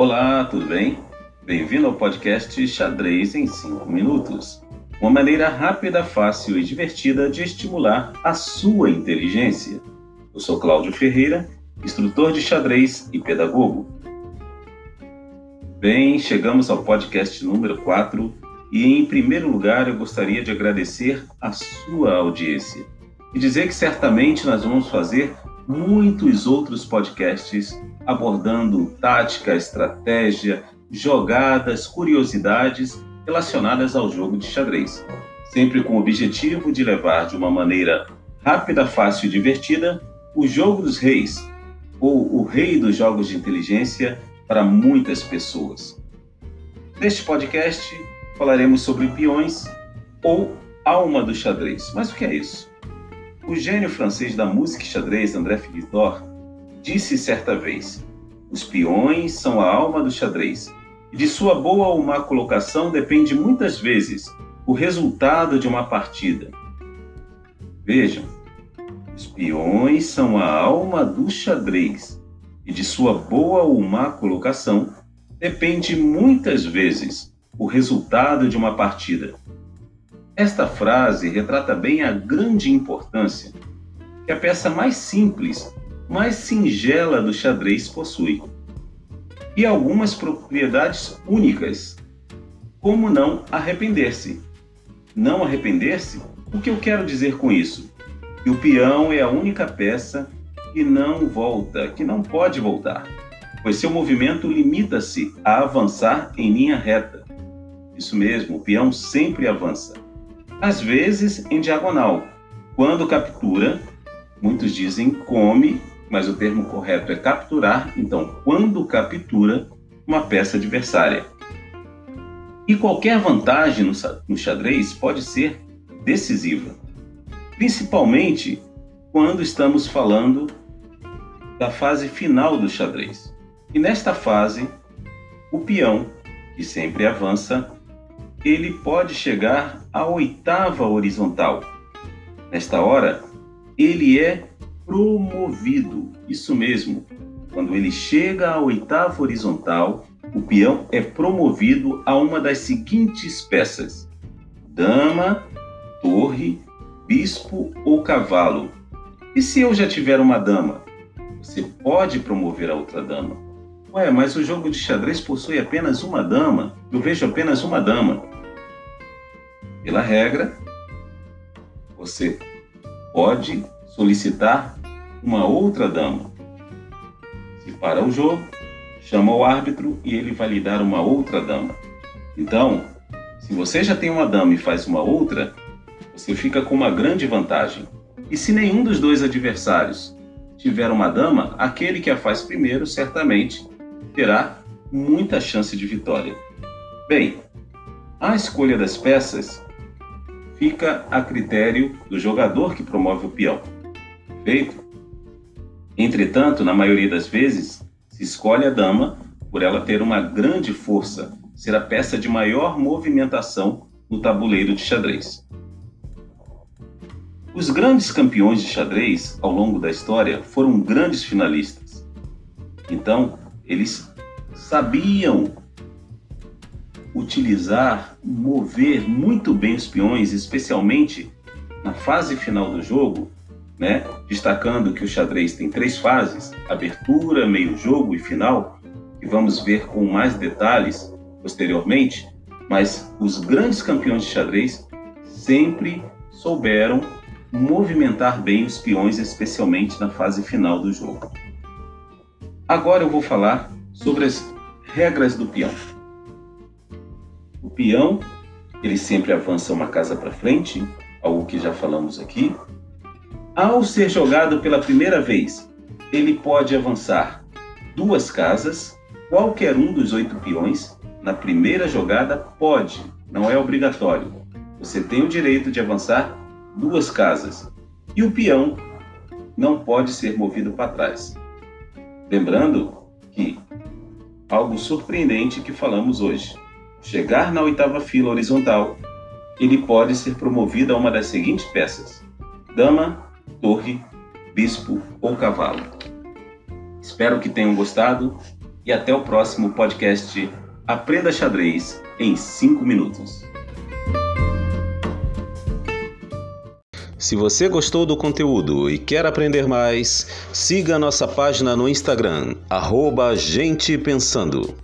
Olá, tudo bem? Bem-vindo ao podcast Xadrez em 5 Minutos. Uma maneira rápida, fácil e divertida de estimular a sua inteligência. Eu sou Cláudio Ferreira, instrutor de xadrez e pedagogo. Bem, chegamos ao podcast número 4 e, em primeiro lugar, eu gostaria de agradecer a sua audiência e dizer que certamente nós vamos fazer muitos outros podcasts abordando tática, estratégia, jogadas, curiosidades relacionadas ao jogo de xadrez, sempre com o objetivo de levar de uma maneira rápida, fácil e divertida o jogo dos reis, ou o rei dos jogos de inteligência para muitas pessoas. Neste podcast falaremos sobre peões ou alma do xadrez. Mas o que é isso? O gênio francês da música xadrez, André Philidor, disse certa vez: Os peões são a alma do xadrez, e de sua boa ou má colocação depende muitas vezes o resultado de uma partida. Vejam, os peões são a alma do xadrez, e de sua boa ou má colocação depende muitas vezes o resultado de uma partida. Esta frase retrata bem a grande importância que a peça mais simples, mais singela do xadrez possui, e algumas propriedades únicas, como não arrepender-se. Não arrepender-se? O que eu quero dizer com isso? Que o peão é a única peça que não volta, que não pode voltar, pois seu movimento limita-se a avançar em linha reta. Isso mesmo, o peão sempre avança às vezes em diagonal. Quando captura, muitos dizem come, mas o termo correto é capturar, então, quando captura uma peça adversária. E qualquer vantagem no xadrez pode ser decisiva, principalmente quando estamos falando da fase final do xadrez. E nesta fase, o peão, que sempre avança, ele pode chegar à oitava horizontal. Nesta hora, ele é promovido. Isso mesmo. Quando ele chega à oitava horizontal, o peão é promovido a uma das seguintes peças: dama, torre, bispo ou cavalo. E se eu já tiver uma dama? Você pode promover a outra dama. Ué, mas o jogo de xadrez possui apenas uma dama. Eu vejo apenas uma dama. Pela regra, você pode solicitar uma outra dama. Se para o jogo, chama o árbitro e ele vai lhe dar uma outra dama. Então, se você já tem uma dama e faz uma outra, você fica com uma grande vantagem. E se nenhum dos dois adversários tiver uma dama, aquele que a faz primeiro certamente terá muita chance de vitória. Bem, a escolha das peças fica a critério do jogador que promove o peão. Feito? Entretanto, na maioria das vezes, se escolhe a dama por ela ter uma grande força, ser a peça de maior movimentação no tabuleiro de xadrez. Os grandes campeões de xadrez ao longo da história foram grandes finalistas. Então, eles sabiam utilizar, mover muito bem os peões, especialmente na fase final do jogo, né? destacando que o xadrez tem três fases: abertura, meio jogo e final, que vamos ver com mais detalhes posteriormente. Mas os grandes campeões de xadrez sempre souberam movimentar bem os peões, especialmente na fase final do jogo. Agora eu vou falar sobre as regras do peão. O peão, ele sempre avança uma casa para frente, algo que já falamos aqui. Ao ser jogado pela primeira vez, ele pode avançar duas casas, qualquer um dos oito peões, na primeira jogada pode, não é obrigatório. Você tem o direito de avançar duas casas e o peão não pode ser movido para trás. Lembrando que algo surpreendente que falamos hoje chegar na oitava fila horizontal, ele pode ser promovido a uma das seguintes peças: dama, torre, bispo ou cavalo. Espero que tenham gostado e até o próximo podcast Aprenda Xadrez em 5 minutos. Se você gostou do conteúdo e quer aprender mais, siga nossa página no Instagram, arroba Gente Pensando.